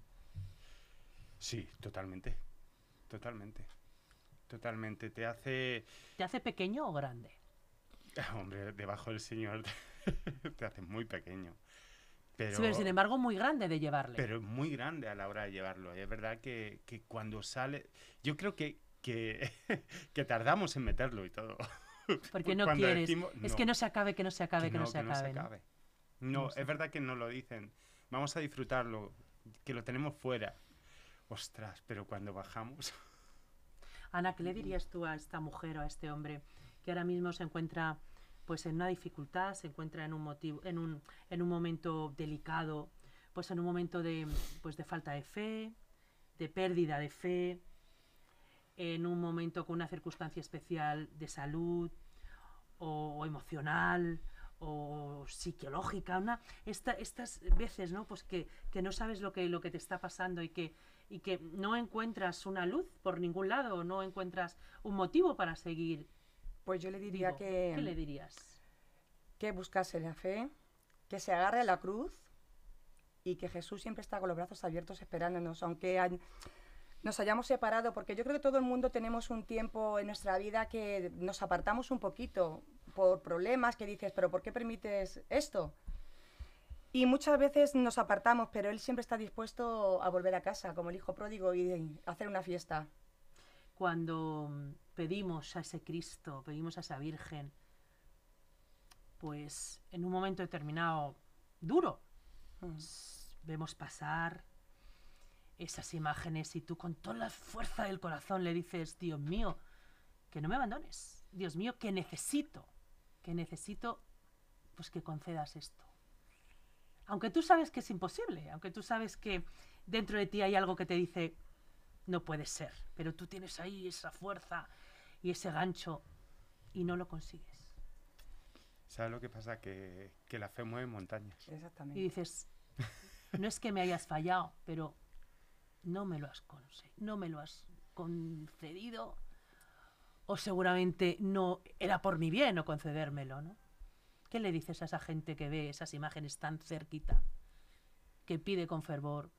E: Sí, totalmente. Totalmente. Totalmente. Te hace...
B: ¿Te hace pequeño o grande?
E: Hombre, debajo del Señor te hace muy pequeño. Pero,
B: Sí, pero sin embargo muy grande de llevarle.
E: pero muy grande a la hora de llevarlo. Es verdad que, que cuando sale... Yo creo que, que, que tardamos en meterlo y todo.
B: porque no
E: cuando
B: quieres.
E: decimos-
B: Es que no se acabe, que no se acabe, que, no, se acabe. ¿no?
E: Es verdad que no lo dicen. Vamos a disfrutarlo, que lo tenemos fuera. Ostras, pero cuando bajamos...
B: Ana, ¿qué le dirías tú a esta mujer o a este hombre que ahora mismo se encuentra pues en una dificultad, se encuentra en un motivo, en un, en un momento delicado, pues en un momento de, pues de falta de fe, de pérdida de fe, en un momento con una circunstancia especial de salud o, emocional o psicológica, una, esta- estas veces, ¿no? Pues que, que no sabes lo que, lo que te está pasando y que, y que no encuentras una luz por ningún lado, no encuentras un motivo para seguir.
D: Pues yo le diría que,
B: ¿Qué le dirías?
D: que buscase la fe, que se agarre a la cruz y que Jesús siempre está con los brazos abiertos esperándonos, aunque hay- nos hayamos separado, porque yo creo que todo el mundo tenemos un tiempo en nuestra vida que nos apartamos un poquito por problemas que dices, pero ¿por qué permites esto? Y muchas veces nos apartamos, pero él siempre está dispuesto a volver a casa, como el hijo pródigo, y hacer una fiesta.
B: Cuando pedimos a ese Cristo, pedimos a esa Virgen, pues en un momento determinado duro,
D: Mm.
B: vemos pasar esas imágenes y tú con toda la fuerza del corazón le dices, Dios mío, que no me abandones, Dios mío, que necesito, que necesito, pues que concedas esto. Aunque tú sabes que es imposible, aunque tú sabes que dentro de ti hay algo que te dice, no puede ser, pero tú tienes ahí esa fuerza y ese gancho y no lo consigues.
E: ¿Sabes lo que pasa? Que, que la fe mueve montañas.
B: Y
D: Exactamente.
B: dices, no es que me hayas fallado, pero no me lo has no me lo has concedido o seguramente no era por mi bien no concedérmelo, ¿no? ¿Qué le dices a esa gente que ve esas imágenes tan cerquita, que pide con fervor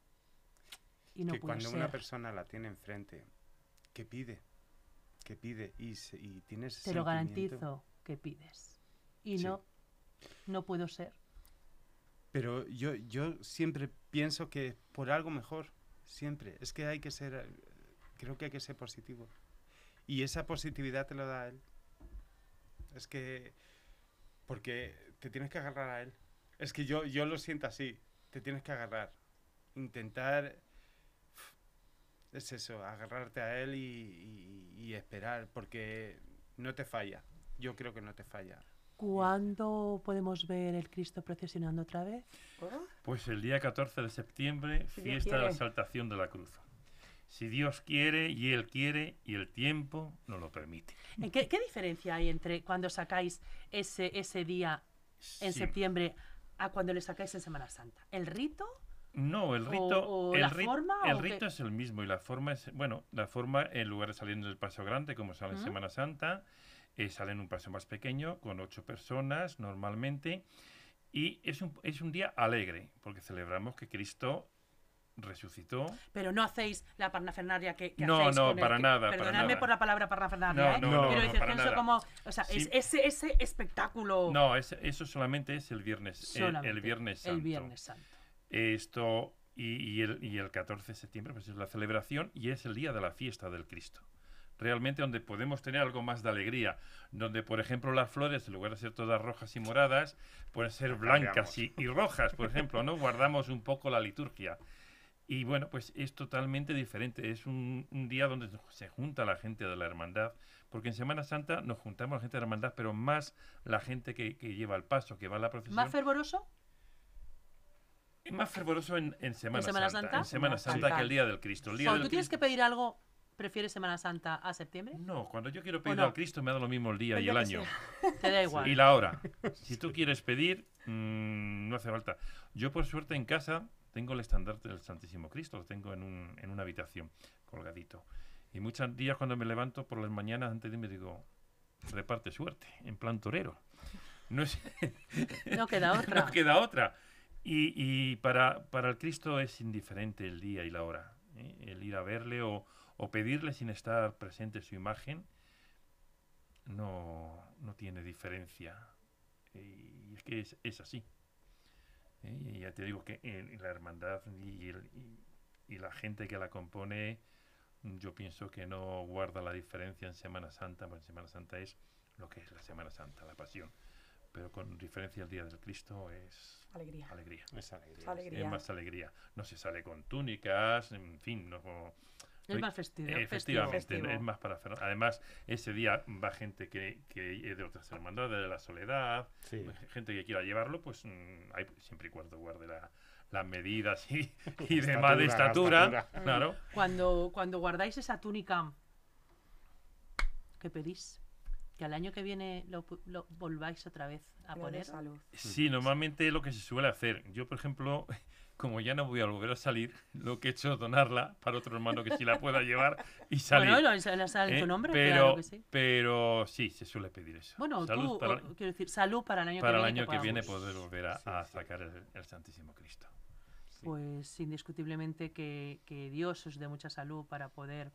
B: y no
E: que
B: puede
E: cuando
B: ser?
E: una persona la tiene enfrente, que pide, que pide y, se- y tienes
B: Te lo garantizo que pides. Y
E: Sí.
B: no, no puedo ser.
E: Pero yo, yo siempre pienso que por algo mejor, siempre. Es que hay que ser, creo que hay que ser positivo. Y esa positividad te lo da él. Es que, porque te tienes que agarrar a él. Es que yo, yo lo siento así, te tienes que agarrar. Intentar, es eso, agarrarte a él y, y- y esperar, porque no te falla. Yo creo que no te falla.
B: ¿Cuándo podemos ver el Cristo procesionando otra vez?
C: Pues el día 14 de septiembre,
D: Si
C: fiesta de la exaltación de la cruz. Si Dios quiere y Él quiere y el tiempo nos lo permite.
B: ¿En qué, qué diferencia hay entre cuando sacáis ese, ese día en
C: Sí.
B: septiembre a cuando le sacáis en Semana Santa? ¿El rito?
C: No, el rito,
B: o
C: el,
B: la forma,
C: el
B: qué?
C: rito es el mismo y la forma es, bueno, la forma en lugar de salir en el paso grande como sale en. Semana Santa, eh, sale en un paso más pequeño con ocho personas normalmente y es un, es un día alegre porque celebramos que Cristo resucitó.
B: Pero no hacéis la parnafernaria que, que
C: No,
B: hacéis
C: no,
B: con el
C: para
B: que-
C: nada, para
B: Perdonadme
C: nada.
B: por la palabra parnafernaria,
C: No,
B: ¿eh?
C: no,
B: pienso
C: nada.
B: como... O sea, es- ese, ese espectáculo
C: No, es- eso solamente es el viernes, el-
B: solamente,
C: el, viernes santo.
B: El Viernes Santo.
C: Esto y, y el, y el 14 de septiembre pues es la celebración y es el día de la fiesta del Cristo. Realmente donde podemos tener algo más de alegría, donde por ejemplo las flores en lugar de ser todas rojas y moradas pueden ser blancas y, y rojas, por ejemplo, ¿no? Guardamos un poco la liturgia. Y bueno, pues es totalmente diferente. Es un, un día donde se junta la gente de la hermandad, porque en Semana Santa nos juntamos la gente de la hermandad, pero más la gente que, que lleva el paso, que va a la procesión.
B: ¿Más fervoroso?
C: Es más fervoroso en, en Semana,
B: Semana
C: Santa,
B: Santa?
C: En Semana Santa
D: Santa.
C: que el día del Cristo. El día
B: Cuando
C: del
B: tú tienes que
C: Cristo-
B: pedir algo, ¿prefieres Semana Santa a septiembre?
C: No, cuando yo quiero pedir
B: no?
C: al Cristo me da lo mismo el día
D: El
C: y el
D: que
C: año.
B: Te da igual.
C: Y la hora. Si tú quieres pedir, mm, no hace falta. Yo por suerte en casa tengo el estandarte del Santísimo Cristo, lo tengo en, un- en una habitación, colgadito. Y muchos días cuando me levanto por las mañanas antes de irme digo, reparte suerte, en plan torero. No, es,
B: No queda otra.
C: no queda otra. Y, y para, para el Cristo es indiferente el día y la hora. ¿eh? El ir a verle o, pedirle sin estar presente su imagen no, no tiene diferencia. Y es que es, es así. ¿eh? Ya te digo que en la hermandad y, y- la gente que la compone, yo pienso que no guarda la diferencia en Semana Santa, porque Semana Santa es lo que es la Semana Santa, la pasión. Pero con diferencia el Día del Cristo es
D: alegría.
C: alegría.
E: Es alegría.
D: Es alegría.
C: Es más alegría. No se sale con túnicas, en fin, no,
B: Es más festivo.
C: Efectivamente,
D: Festivo.
C: es más para Además, ese día va gente que, que es de otras hermandades, de la soledad,
E: Sí.
C: gente que quiera llevarlo, pues mm, hay, siempre y cuando guarde la- las medidas y, y
E: Estatura,
C: demás de estatura. claro.
B: Cuando, cuando guardáis esa túnica, ¿qué pedís? Que al año que viene lo, volváis otra vez a poner.
D: salud.
C: Sí, normalmente es lo que se suele hacer. Yo, por ejemplo, como ya no voy a volver a salir, lo que he hecho es donarla para otro hermano que sí la pueda llevar y salir.
B: Bueno, le sale
C: ¿eh?
B: tu nombre,
C: pero,
B: claro que sí.
C: pero sí, se suele pedir eso.
B: Bueno,
C: Salud
B: tú,
C: para,
B: o- quiero decir, salud para el año
C: para
B: que
C: el
B: viene.
C: año que viene poder volver a,
E: Sí,
C: a
E: sí.
C: sacar el, el Santísimo Cristo.
B: Pues indiscutiblemente que, que Dios os dé mucha salud para poder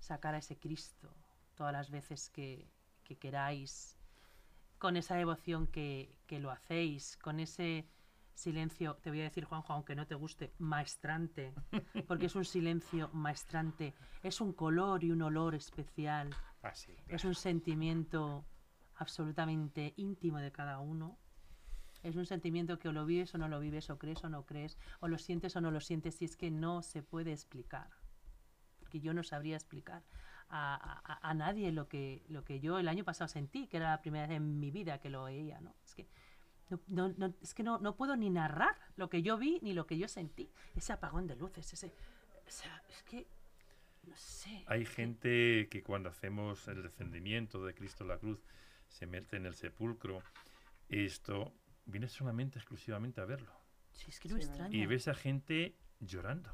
B: sacar a ese Cristo todas las veces que, que queráis, con esa devoción que, que lo hacéis, con ese silencio, te voy a decir, Juanjo, aunque no te guste, maestrante, porque es un silencio maestrante, es un color y un olor especial,
E: Así.
B: es un sentimiento absolutamente íntimo de cada uno. Es un sentimiento que o lo vives o no lo vives, o crees o no crees, o lo sientes o no lo sientes, y es que no se puede explicar. Porque yo no sabría explicar a, a- a nadie lo que, lo que yo el año pasado sentí, que era la primera vez en mi vida que lo veía, ¿no? Es que no, no- no- es que no, no puedo ni narrar lo que yo vi ni lo que yo sentí. Ese apagón de luces, ese... O sea, es que... No sé.
C: Hay gente que cuando hacemos el descendimiento de Cristo en la cruz se mete en el sepulcro. Esto viene solamente, exclusivamente a verlo.
B: Sí, es que no
D: Sí,
B: extraño.
C: Y ves a gente llorando.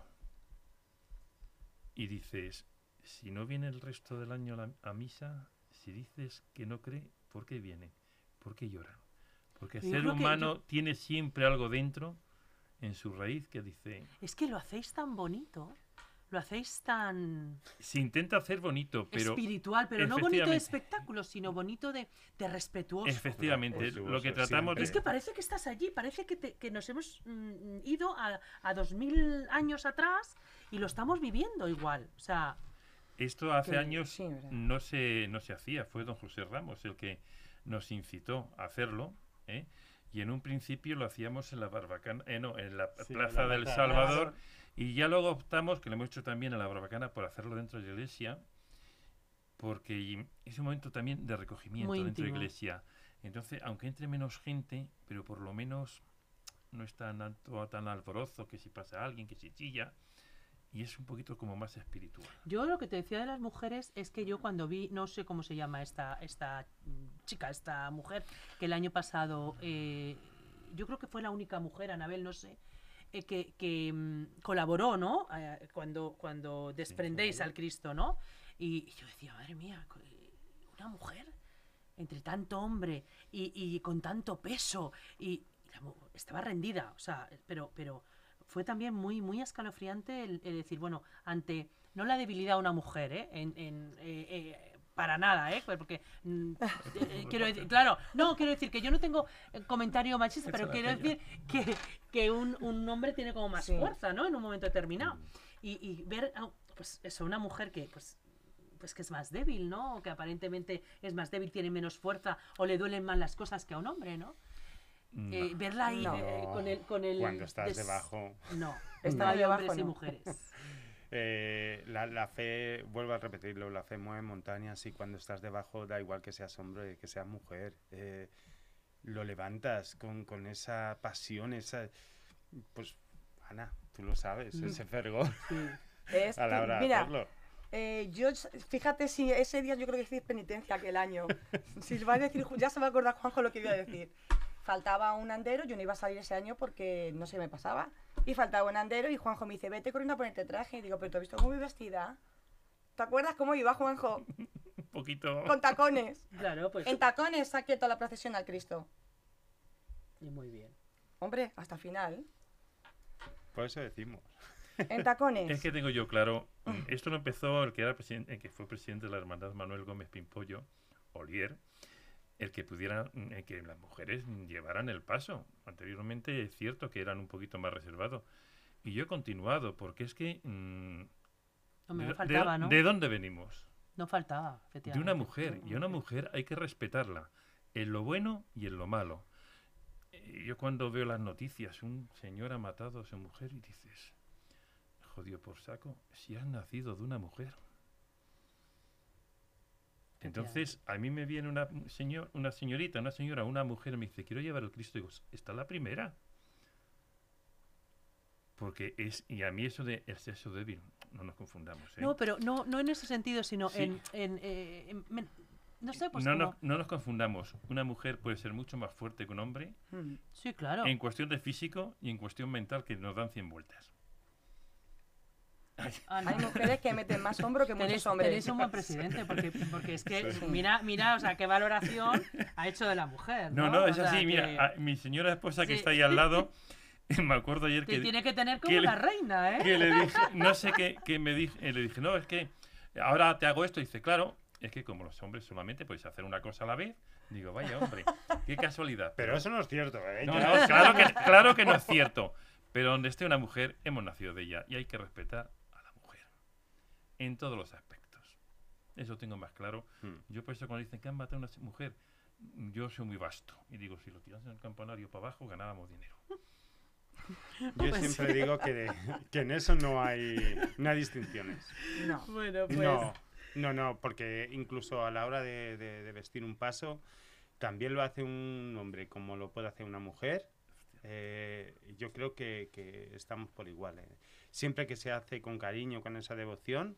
C: Y dices, si no viene el resto del año a, la- a misa, si dices que no cree, ¿por qué vienen? ¿Por qué lloran? Porque el ser humano tiene siempre algo dentro, en su raíz, que dice,
B: Es que lo hacéis tan bonito, lo hacéis tan
C: se intenta hacer bonito, pero
B: espiritual, pero no bonito de espectáculo, sino bonito de, de respetuoso.
C: efectivamente, lo que tratamos
E: siempre.
B: Es que parece que estás allí, parece que, te- que nos hemos mm, ido a, a dos mil años atrás y lo estamos viviendo igual. O sea,
C: Esto hace
D: Que-
C: años
D: sí,
C: no se, no se hacía, fue don José Ramos el que nos incitó a hacerlo, ¿eh? y en un principio lo hacíamos en la Barbacana, eh, no, en la
E: Sí,
C: Plaza
E: la
C: del
E: Plaza
C: Salvador, y ya luego optamos, que lo hemos hecho también en la Barbacana, por hacerlo dentro de la iglesia, porque y- es un momento también de recogimiento
B: Muy
C: dentro de la iglesia. Entonces, aunque entre menos gente, pero por lo menos no es tan alto, tan alborozo, que si pasa alguien, que si chilla, y es un poquito como más espiritual.
B: yo lo que te decía de las mujeres es que yo cuando vi, no sé cómo se llama esta, esta chica, esta mujer, que el año pasado, eh, yo creo que fue la única mujer, Anabel, no sé, eh, que, que, mm, colaboró, ¿no? Eh, cuando, cuando desprendéis al Cristo, ¿no? Y, y yo decía, madre mía, una mujer entre tanto hombre y, y con tanto peso y la estaba rendida, o sea, pero, pero fue también muy, muy escalofriante el, el decir, bueno, ante no la debilidad de una mujer, ¿eh? En, en, eh, eh, para nada, ¿eh? Porque, mm, eh, eh, quiero decir, claro, no, quiero decir que yo no tengo eh, comentario machista, pero quiero decir que, que un, un hombre tiene como más
D: Sí.
B: fuerza, ¿no? En un momento determinado. Y, y ver, pues eso, una mujer que, pues, pues que es más débil, ¿no? O que aparentemente es más débil, tiene menos fuerza o le duelen más las cosas que a un hombre, ¿no?
C: No.
B: Eh, verla ahí
D: No.
B: eh, con el con el
E: Cuando estás
B: des-
E: debajo.
B: No,
D: Estaba
B: hay
D: debajo,
B: hombres y
D: no.
B: mujeres.
E: Eh, la, la fe, vuelvo a repetirlo, la fe mueve montañas y cuando estás debajo da igual que seas hombre, que seas mujer. eh, lo levantas con, con esa pasión, esa... Pues, Ana, tú lo sabes,
B: Mm.
E: ese fervor
B: Sí.
D: Es
E: a la hora de
D: mira,
E: hacerlo.
D: eh, yo, fíjate si ese día yo creo que hice penitencia aquel año. si va a decir, ya se va a acordar Juanjo lo que iba a decir. Faltaba un andero, yo no iba a salir ese año porque no se me pasaba. Y faltaba un andero y Juanjo me dice, vete corriendo a ponerte traje. Y digo, pero ¿tú has visto cómo voy vestida? ¿Te acuerdas cómo iba Juanjo?
C: un poquito...
D: Con tacones.
B: Claro, pues
D: En tacones saqué toda la procesión al Cristo.
B: y muy bien.
D: Hombre, hasta el final.
E: Por eso decimos.
D: En tacones.
C: Es que tengo yo claro, mm, esto lo empezó el que, era presidente, el que fue presidente de la hermandad Manuel Gómez Pimpollo, Olier, el que pudiera, mm, el que las mujeres llevaran el paso. Anteriormente es cierto que eran un poquito más reservados. Y yo he continuado, porque es que... mm, de,
B: no faltaba,
C: de-
B: ¿no?
C: ¿De dónde venimos?
B: No faltaba,
C: De una mujer. Y a una mujer hay que respetarla, en lo bueno y en lo malo. Eh, Yo cuando veo las noticias, un señor ha matado a su mujer y dices, jodido por saco, si has nacido de una mujer. Entonces, a mí me viene una, señor, una señorita, una señora, una mujer, y me dice, quiero llevar el Cristo. Y digo, está la primera. Porque es, y a mí eso de el sexo débil, no nos confundamos. ¿eh?
B: No, pero no, no en ese sentido, sino
C: Sí.
B: en, en, eh, en- men- no sé, pues
C: no,
B: como-
C: nos, no nos confundamos. Una mujer puede ser mucho más fuerte que un hombre
D: Mm.
B: Sí, claro.
C: en cuestión de físico y en cuestión mental que nos dan 100 vueltas.
B: Ah, no.
D: Hay mujeres que meten más hombro que muchos hombres.
B: tenéis un buen presidente, porque, porque es que,
D: Sí.
B: mira, mira, o sea, qué valoración ha hecho de la mujer.
C: No,
B: No,
C: no,
B: O
C: es
B: sea,
C: así.
B: que
C: Mira, a- mi señora esposa que
B: Sí.
C: está ahí al lado, me acuerdo ayer
B: te
C: que,
B: tiene que tener como
C: que
B: la reina, ¿eh?
C: que le dije, no sé qué, que me dije, eh, le dije, no, es que ahora te hago esto. Y dice, claro, es que como los hombres solamente podéis hacer una cosa a la vez, digo, vaya hombre, qué casualidad.
E: Pero eso no es cierto, ¿eh?
C: No, no, claro que, claro que no es cierto. Pero donde esté una mujer, hemos nacido de ella y hay que respetar en todos los aspectos. Eso tengo más claro.
E: Hmm.
C: Yo por eso cuando dicen que han matado a una mujer, yo soy muy vasto. Y digo, si lo tiras en el campanario para abajo, ganábamos dinero.
E: Yo siempre digo que, de- que en eso no hay, no hay distinciones.
D: No.
B: Bueno, pues.
E: No, no, no, porque incluso a la hora de, de- de vestir un paso, también lo hace un hombre como lo puede hacer una mujer. Eh, yo creo que, que estamos por igual. eh. Siempre que se hace con cariño, con esa devoción,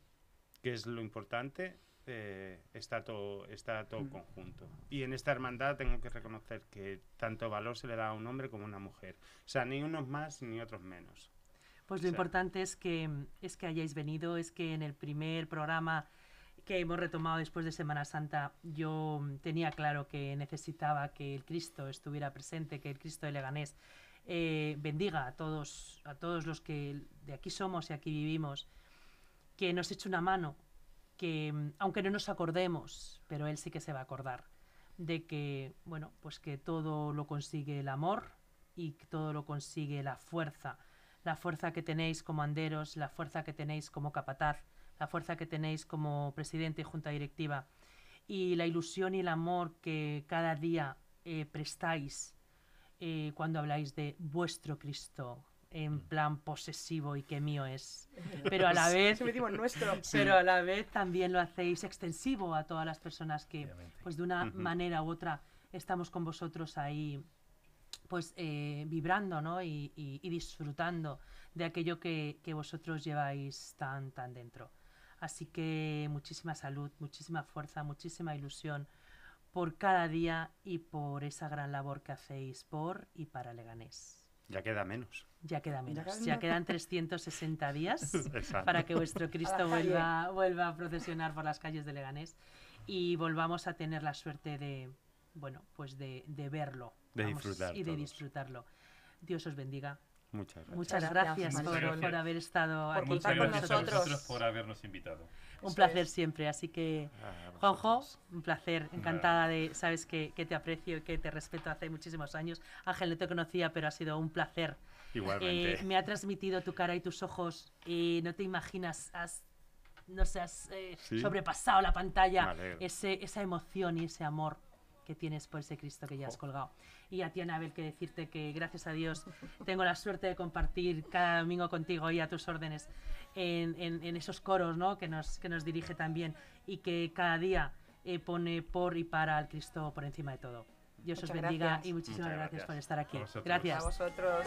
E: que es lo importante, eh, está todo, está todo
B: Mm.
E: conjunto. Y en esta hermandad tengo que reconocer que tanto valor se le da a un hombre como a una mujer. O sea, ni unos más ni otros menos.
B: Pues lo
E: Sí.
B: importante es que, es que hayáis venido, es que en el primer programa que hemos retomado después de Semana Santa, yo tenía claro que necesitaba que el Cristo estuviera presente, que el Cristo de Leganés eh, bendiga a todos, a todos los que de aquí somos y aquí vivimos, que nos eche una mano, que mm, aunque no nos acordemos, pero Él sí que se va a acordar de que, bueno, pues que todo lo consigue el amor y que todo lo consigue la fuerza, la fuerza que tenéis como anderos, la fuerza que tenéis como capataz, la fuerza que tenéis como presidente y junta directiva. Y la ilusión y el amor que cada día eh, prestáis eh, cuando habláis de vuestro Cristo en plan posesivo y que mío es, pero a la vez
D: nuestro.
B: pero a la vez también lo hacéis extensivo a todas las personas que, pues de una manera u otra, estamos con vosotros ahí, pues eh, vibrando, ¿no? Y, y- y disfrutando de aquello que, que vosotros lleváis tan, tan dentro. Así que muchísima salud, muchísima fuerza, muchísima ilusión por cada día y por esa gran labor que hacéis por y para Leganés.
E: Ya queda menos.
B: Ya queda menos, ya quedan 360 días
E: Exacto.
B: para que vuestro Cristo vuelva, vuelva a procesionar por las calles de Leganés y volvamos a tener la suerte de, bueno, pues de, de verlo
E: De
B: vamos,
E: disfrutar
B: y de
E: todos.
B: disfrutar Dios os bendiga.
E: Muchas gracias.
B: Muchas
D: Muchas
B: gracias,
D: gracias,
B: por, por haber estado
D: Por
B: aquí con
D: con
C: gracias
B: nosotros.
C: a
D: nosotros.
C: vosotros por habernos invitado.
B: Un placer siempre, así que
E: A
B: Juanjo, un placer, encantada de, sabes que, que te aprecio y que te respeto hace muchísimos años. Ángel no te conocía, pero ha sido un placer
E: Igualmente.
B: Eh, me ha transmitido tu cara y tus ojos y no te imaginas, has, no sé, has eh,
E: Sí.
B: sobrepasado la pantalla, ese, esa emoción y ese amor que tienes por ese Cristo que ya has colgado. Y a ti, Anabel, que decirte que gracias a Dios tengo la suerte de compartir cada domingo contigo y a tus órdenes en, en- en esos coros ¿no? que, nos, que nos dirige también y que cada día eh, pone por y para al Cristo por encima de todo. Dios os bendiga
D: gracias.
B: y muchísimas gracias,
E: gracias.
B: por estar aquí.
C: A vosotros.
D: A
B: Gracias.
D: vosotros.